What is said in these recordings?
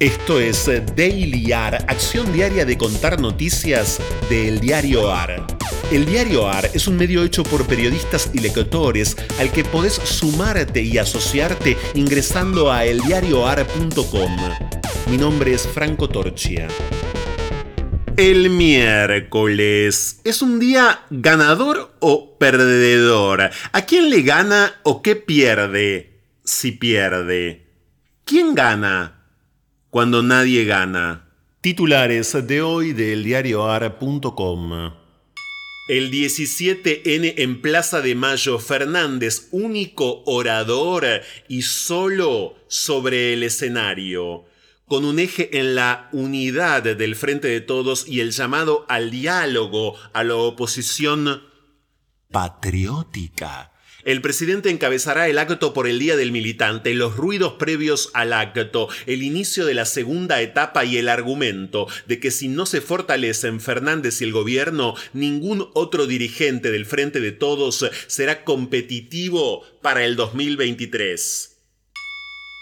Esto es Daily AR, acción diaria de contar noticias del diario AR. El diario AR es un medio hecho por periodistas y lectores al que podés sumarte y asociarte ingresando a eldiarioar.com. Mi nombre es Franco Torchia. El miércoles es un día ganador o perdedor. ¿A quién le gana o qué pierde si pierde? ¿Quién gana? Cuando nadie gana. Titulares de hoy del diarioar.com. El 17N en Plaza de Mayo, Fernández, único orador y solo sobre el escenario, con un eje en la unidad del Frente de Todos y el llamado al diálogo a la oposición patriótica el presidente encabezará el acto por el Día del Militante, los ruidos previos al acto, el inicio de la segunda etapa y el argumento de que si no se fortalecen Fernández y el gobierno, ningún otro dirigente del Frente de Todos será competitivo para el 2023.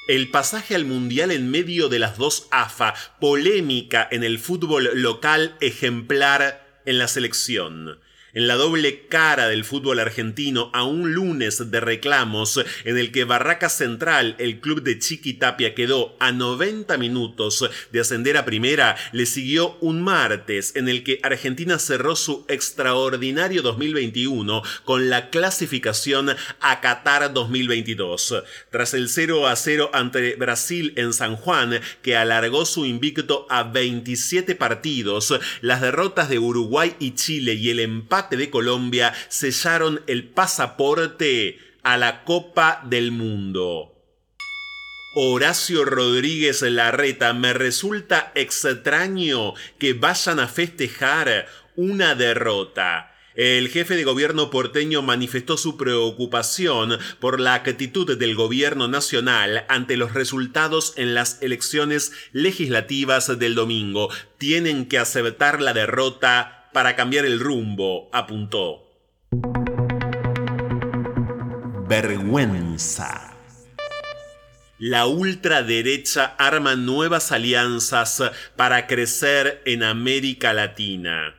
El pasaje al Mundial en medio de las dos AFA, polémica en el fútbol local, ejemplar en la selección en la doble cara del fútbol argentino a un lunes de reclamos en el que Barraca Central, el club de Chiqui Tapia, quedó a 90 minutos de ascender a primera, le siguió un martes en el que Argentina cerró su extraordinario 2021 con la clasificación a Qatar 2022. Tras el 0 a 0 ante Brasil en San Juan, que alargó su invicto a 27 partidos, las derrotas de Uruguay y Chile y el empate de Colombia sellaron el pasaporte a la Copa del Mundo. Horacio Rodríguez Larreta, me resulta extraño que vayan a festejar una derrota. El jefe de gobierno porteño manifestó su preocupación por la actitud del gobierno nacional ante los resultados en las elecciones legislativas del domingo. Tienen que aceptar la derrota para cambiar el rumbo, apuntó. Vergüenza. La ultraderecha arma nuevas alianzas para crecer en América Latina.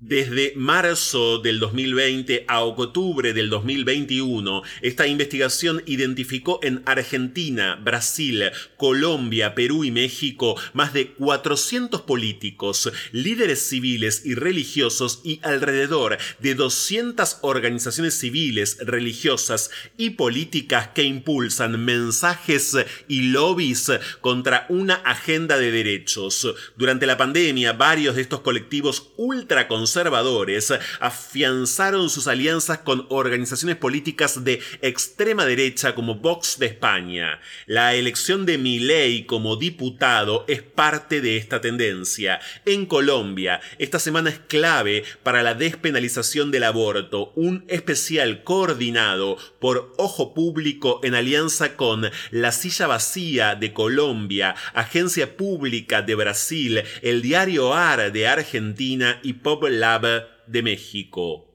Desde marzo del 2020 a octubre del 2021, esta investigación identificó en Argentina, Brasil, Colombia, Perú y México más de 400 políticos, líderes civiles y religiosos y alrededor de 200 organizaciones civiles, religiosas y políticas que impulsan mensajes y lobbies contra una agenda de derechos. Durante la pandemia, varios de estos colectivos ultraconservadores conservadores afianzaron sus alianzas con organizaciones políticas de extrema derecha como Vox de España. La elección de Milei como diputado es parte de esta tendencia. En Colombia, esta semana es clave para la despenalización del aborto, un especial coordinado por Ojo Público en alianza con La Silla Vacía de Colombia, Agencia Pública de Brasil, el diario AR de Argentina y Pop de México.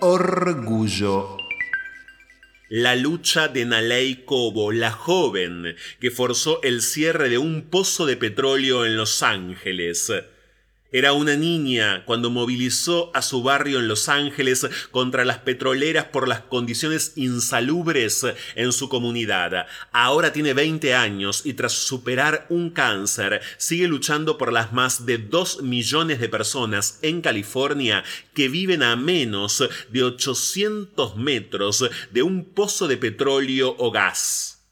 Orgullo. La lucha de Nalei Cobo, la joven que forzó el cierre de un pozo de petróleo en Los Ángeles. Era una niña cuando movilizó a su barrio en Los Ángeles contra las petroleras por las condiciones insalubres en su comunidad. Ahora tiene 20 años y tras superar un cáncer sigue luchando por las más de 2 millones de personas en California que viven a menos de 800 metros de un pozo de petróleo o gas.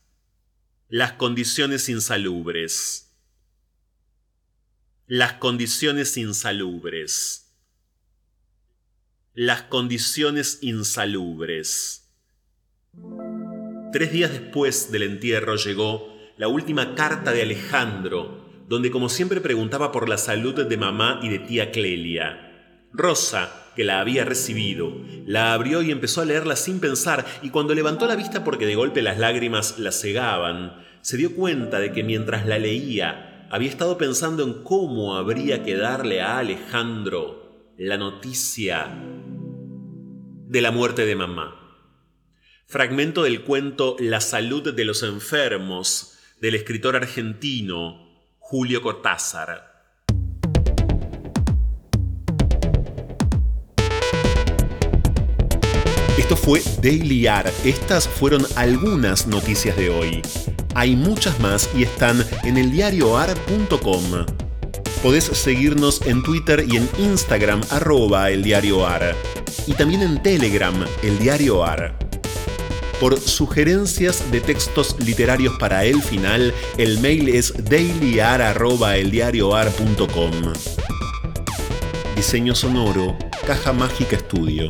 Las condiciones insalubres las condiciones insalubres. Las condiciones insalubres. Tres días después del entierro llegó la última carta de Alejandro, donde como siempre preguntaba por la salud de mamá y de tía Clelia. Rosa, que la había recibido, la abrió y empezó a leerla sin pensar, y cuando levantó la vista porque de golpe las lágrimas la cegaban, se dio cuenta de que mientras la leía, había estado pensando en cómo habría que darle a Alejandro la noticia de la muerte de mamá. Fragmento del cuento La salud de los enfermos del escritor argentino Julio Cortázar. Esto fue Daily AR. Estas fueron algunas noticias de hoy. Hay muchas más y están en eldiarioar.com. Podés seguirnos en Twitter y en Instagram arroba eldiarioar. Y también en Telegram, el. Por sugerencias de textos literarios para el final, el mail es dailyar.eldiarioar.com. Diseño sonoro, Caja Mágica Estudio.